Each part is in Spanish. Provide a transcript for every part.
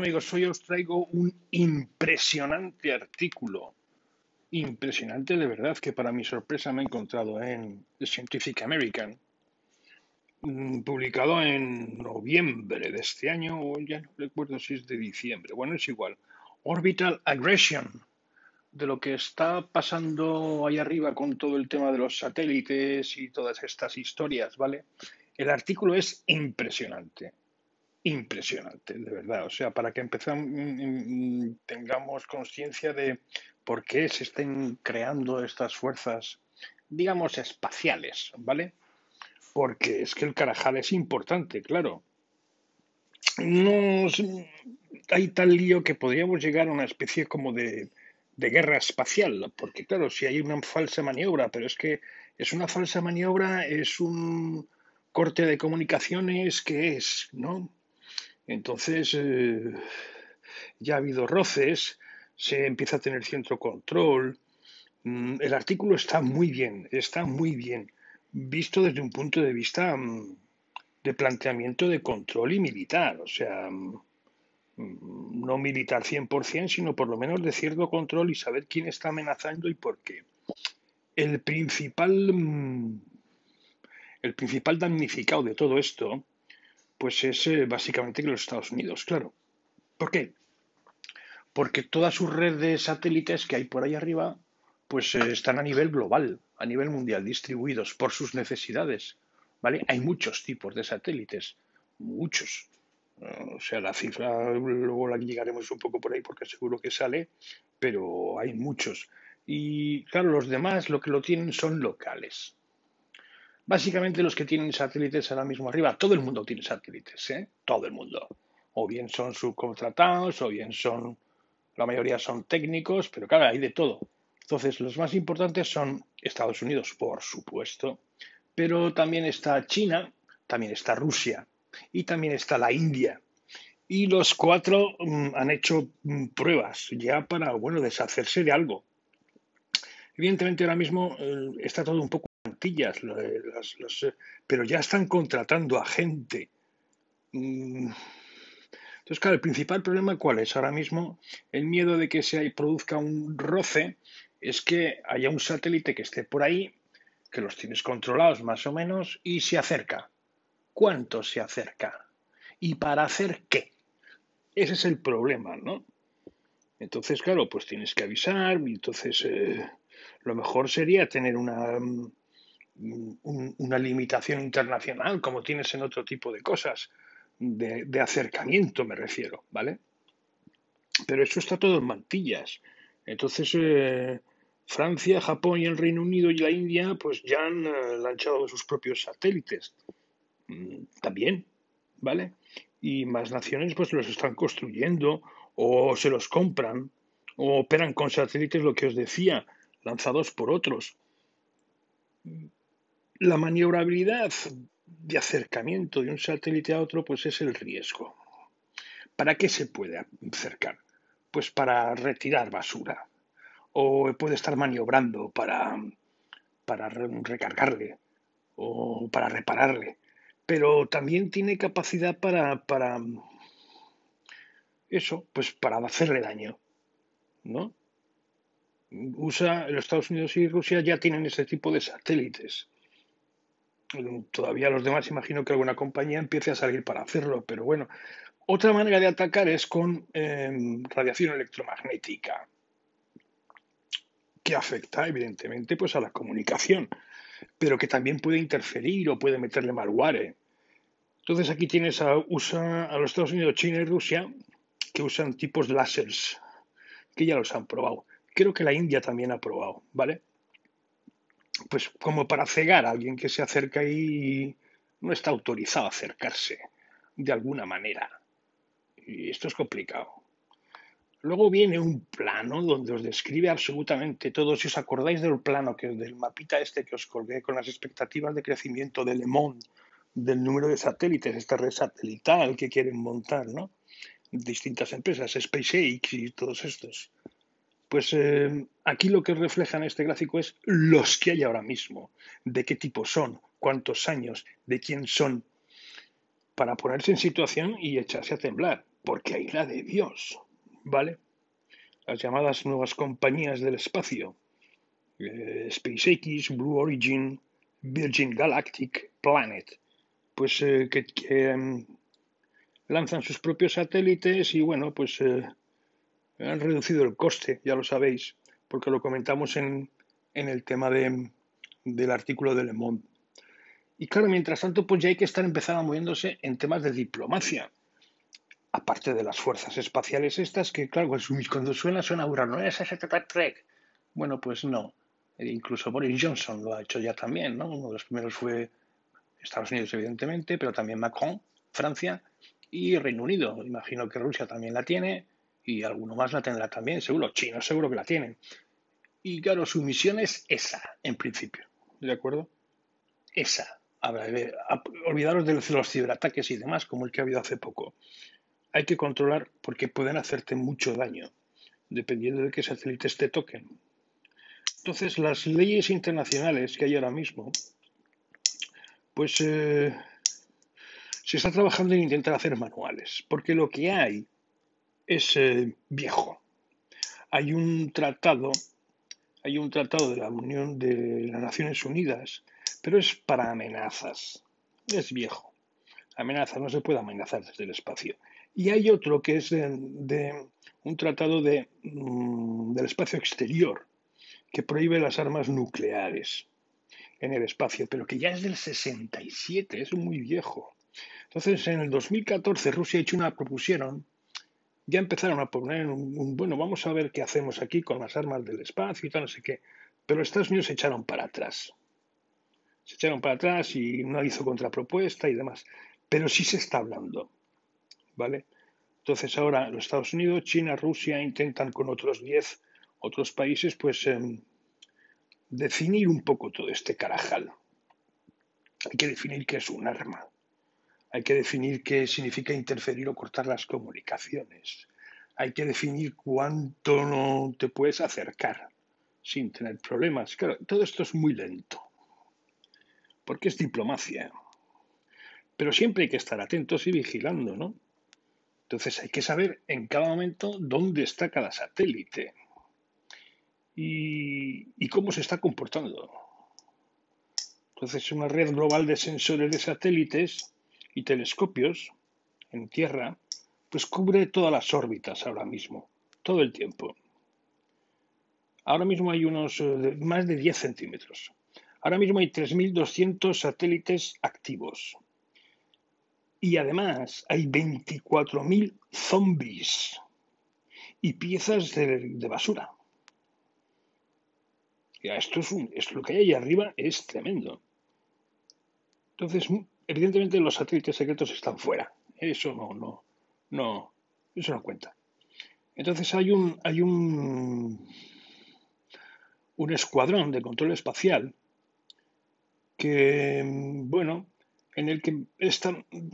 amigos, hoy os traigo un impresionante artículo, impresionante de verdad, que para mi sorpresa me he encontrado en The Scientific American, mm, publicado en noviembre de este año, o ya no recuerdo si es de diciembre, bueno, es igual, Orbital Aggression, de lo que está pasando ahí arriba con todo el tema de los satélites y todas estas historias, ¿vale? El artículo es impresionante impresionante, de verdad. O sea, para que empezamos, mm, tengamos conciencia de por qué se estén creando estas fuerzas, digamos, espaciales, ¿vale? Porque es que el Carajal es importante, claro. No hay tal lío que podríamos llegar a una especie como de, de guerra espacial, porque claro, si hay una falsa maniobra, pero es que es una falsa maniobra, es un corte de comunicaciones, ¿qué es? ¿No? Entonces, eh, ya ha habido roces, se empieza a tener cierto control. Mm, el artículo está muy bien, está muy bien, visto desde un punto de vista mm, de planteamiento de control y militar, o sea, mm, no militar 100%, sino por lo menos de cierto control y saber quién está amenazando y por qué. El principal, el principal damnificado de todo esto pues es eh, básicamente que los Estados Unidos, claro. ¿Por qué? Porque toda su red de satélites que hay por ahí arriba, pues eh, están a nivel global, a nivel mundial, distribuidos por sus necesidades. ¿Vale? Hay muchos tipos de satélites, muchos. o sea, la cifra luego la llegaremos un poco por ahí porque seguro que sale, pero hay muchos. Y claro, los demás lo que lo tienen son locales. Básicamente los que tienen satélites ahora mismo arriba, todo el mundo tiene satélites, ¿eh? Todo el mundo. O bien son subcontratados, o bien son, la mayoría son técnicos, pero claro, hay de todo. Entonces, los más importantes son Estados Unidos, por supuesto, pero también está China, también está Rusia y también está la India. Y los cuatro mm, han hecho mm, pruebas ya para, bueno, deshacerse de algo. Evidentemente ahora mismo eh, está todo un poco eh, pero ya están contratando a gente. Mm. Entonces, claro, el principal problema cuál es ahora mismo, el miedo de que se produzca un roce, es que haya un satélite que esté por ahí, que los tienes controlados más o menos, y se acerca. ¿Cuánto se acerca? ¿Y para hacer qué? Ese es el problema, ¿no? Entonces, claro, pues tienes que avisar, y entonces eh, lo mejor sería tener una, mm, una limitación internacional como tienes en otro tipo de cosas, de, acercamiento me refiero, ¿vale? Pero eso está todo en mantillas. Entonces, eh, Francia, Japón y el Reino Unido y la India, pues ya han eh, lanzado sus propios satélites. Mm, también, ¿vale? Y más naciones, pues los están construyendo o se los compran o operan con satélites, lo que os decía, lanzados por otros la maniobrabilidad de acercamiento de un satélite a otro, pues es el riesgo. ¿Para qué se puede acercar? Pues para retirar basura. O puede estar maniobrando para, para recargarle o para repararle. Pero también tiene capacidad para, para eso, pues para hacerle daño. ¿No? USA, los Estados Unidos y Rusia ya tienen ese tipo de satélites Todavía los demás imagino que alguna compañía empiece a salir para hacerlo, pero bueno. Otra manera de atacar es con em, radiación electromagnética, que afecta evidentemente pues, a la comunicación, pero que también puede interferir o puede meterle malware. Entonces aquí tienes a, usa, a los Estados Unidos, China y Rusia que usan tipos láseres, que ya los han probado. Creo que la India también ha probado, ¿vale? pues como para cegar a alguien que se acerca y no está autorizado a acercarse de alguna manera. Y esto es complicado. Luego viene un plano donde os describe absolutamente todo. Si os acordáis del plano, que del mapita este que os colgué con las expectativas de crecimiento de Le Monde, del número de satélites, esta red satelital que quieren montar, ¿no? Distintas empresas, SpaceX y todos estos. Pues eh, aquí lo que refleja en este gráfico es los que hay ahora mismo, de qué tipo son, cuántos años, de quién son, para ponerse en situación y echarse a temblar. porque hay la de Dios, ¿vale? Las llamadas nuevas compañías del espacio, eh, SpaceX, Blue Origin, Virgin Galactic, Planet, pues eh, que, em, lanzan sus propios satélites y bueno, pues eh, han reducido el coste, ya lo sabéis, porque lo comentamos en, en el tema de, del artículo de Le Monde. Y claro, mientras tanto, pues ya hay que estar empezando moviéndose en temas de diplomacia. Aparte de las fuerzas espaciales estas, que claro, cuando suena, suena dura, ¿no es Trek? Bueno, pues no. E incluso Boris Johnson lo ha hecho ya también, ¿no? Uno de los primeros fue Estados Unidos, evidentemente, pero también Macron, Francia y Reino Unido. Imagino que Rusia también la tiene y alguno más la tendrá también, seguro. China seguro que la tienen. Y claro, su misión es esa, en principio. ¿De acuerdo? Esa. olvidaros de los ciberataques y demás, como el que ha habido hace poco. Hay que controlar porque pueden hacerte mucho daño, dependiendo de qué satélites te toquen. Entonces, las leyes internacionales que hay ahora mismo, pues eh, se está trabajando en intentar hacer manuales, porque lo que hay es viejo. Hay un tratado, hay un tratado de la Unión de las Naciones Unidas, pero es para amenazas. Es viejo. Amenazas, no se puede amenazar desde el espacio. Y hay otro que es de, un tratado de, mm, del espacio exterior, que prohíbe las armas nucleares en el espacio, pero que ya es del 67, es muy viejo. Entonces, en el 2014 Rusia y China propusieron, ya empezaron a poner un, bueno, vamos a ver qué hacemos aquí con las armas del espacio y tal, no sé qué, pero Estados Unidos se echaron para atrás. Se echaron para atrás y no hizo contrapropuesta y demás. Pero sí se está hablando, ¿vale? Entonces ahora los Estados Unidos, China, Rusia intentan con otros 10 otros países, pues em, definir un poco todo este carajal. Hay que definir qué es un arma. Hay que definir qué significa interferir o cortar las comunicaciones. Hay que definir cuánto no te puedes acercar sin tener problemas. Claro, todo esto es muy lento. Porque es diplomacia. Pero siempre hay que estar atentos y vigilando, ¿no? Entonces hay que saber en cada momento dónde está cada satélite y, cómo se está comportando. Entonces, una red global de sensores de satélites y telescopios en Tierra, pues cubre todas las órbitas ahora mismo, todo el tiempo. Ahora mismo hay unos eh, más de 10 centímetros. Ahora mismo hay 3.200 satélites activos. Y además hay 24.000 zombies y piezas de basura esto es, un, lo que hay ahí arriba es tremendo. Entonces, evidentemente los satélites secretos están fuera. Eso no, no, no, eso no cuenta. Entonces hay un, hay un, un escuadrón de control espacial que, bueno, en el que están en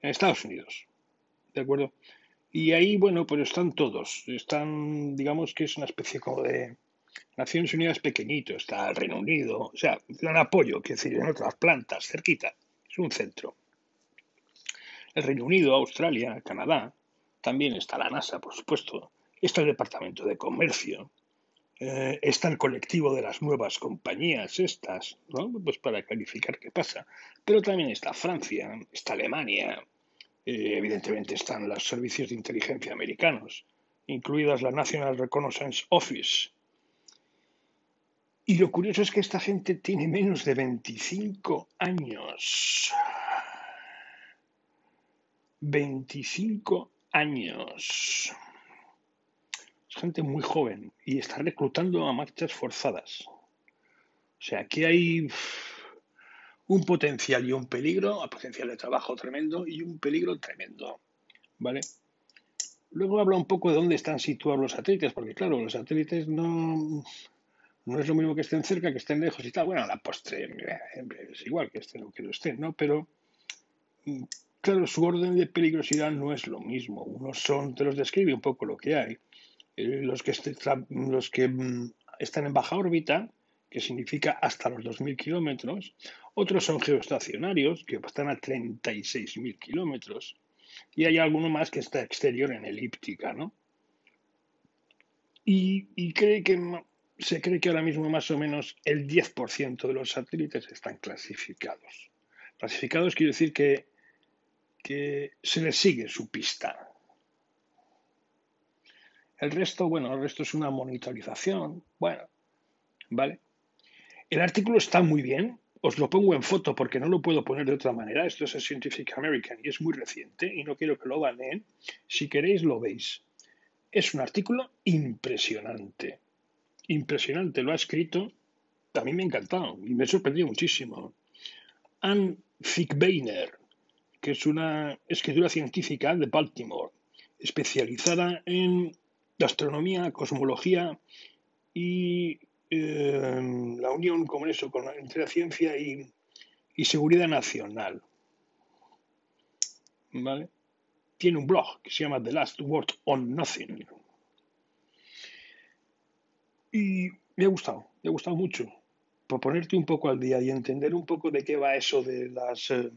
Estados Unidos, ¿de acuerdo? Y ahí, bueno, pues están todos. Están, digamos que es una especie como de, Naciones Unidas pequeñito, está el Reino Unido, o sea, dan apoyo, que decir, en otras plantas, cerquita, es un centro. El Reino Unido, Australia, Canadá, también está la NASA, por supuesto, está el Departamento de Comercio, eh, está el colectivo de las nuevas compañías estas, ¿no? Pues para clarificar qué pasa. Pero también está Francia, está Alemania, eh, evidentemente están los servicios de inteligencia americanos, incluidas la National Reconnaissance Office, y lo curioso es que esta gente tiene menos de 25 años. 25 años. Es gente muy joven y está reclutando a marchas forzadas. O sea, aquí hay un potencial y un peligro, un potencial de trabajo tremendo y un peligro tremendo. ¿Vale? Luego habla un poco de dónde están situados los satélites, porque claro, los satélites no, no es lo mismo que estén cerca que estén lejos y tal. Bueno, la postre es igual que estén o que no estén, ¿no? Pero, mm, claro, su orden de peligrosidad no es lo mismo. Unos son, te los describe un poco lo que hay. Eh, los, que que mm, están en baja órbita, que significa hasta los 2.000 kilómetros. Otros son geoestacionarios, que están a 36.000 kilómetros. y hay alguno más que está exterior en elíptica, ¿no? Y, cree que se cree que ahora mismo más o menos el 10% de los satélites están clasificados. Clasificados quiere decir que, se les sigue su pista. El resto, bueno, el resto es una monitorización. Bueno, ¿vale? El artículo está muy bien. Os lo pongo en foto porque no lo puedo poner de otra manera. Esto es el Scientific American y es muy reciente y no quiero que lo baneen. Si queréis, lo veis. Es un artículo impresionante. Impresionante. Lo ha escrito. A mí me ha encantado y me ha sorprendido muchísimo. Anne Fickbeiner, que es una escritura científica de Baltimore, especializada en astronomía, cosmología y eh, la unión con eso, entre la ciencia y, seguridad nacional. ¿Vale? Tiene un blog que se llama The Last Word on Nothing. Me ha gustado, me ha gustado mucho. Por ponerte un poco al día y entender un poco de qué va eso de las eh,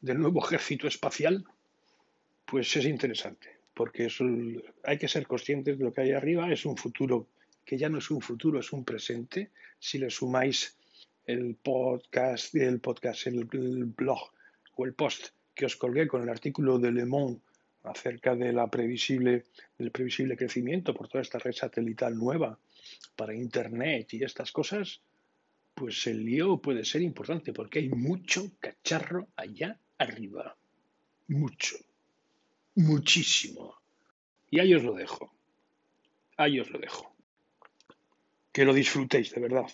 del nuevo ejército espacial, pues es interesante porque hay que ser conscientes de lo que hay arriba, es un futuro que ya no es un futuro, es un presente. Si le sumáis el podcast, el podcast, el, blog o el post que os colgué con el artículo de Le Monde acerca previsible, del previsible crecimiento por toda esta red satelital nueva para Internet y estas cosas, pues el lío puede ser importante porque hay mucho cacharro allá arriba. Mucho muchísimo. Y ahí os lo dejo. Ahí os lo dejo. Que lo disfrutéis, de verdad.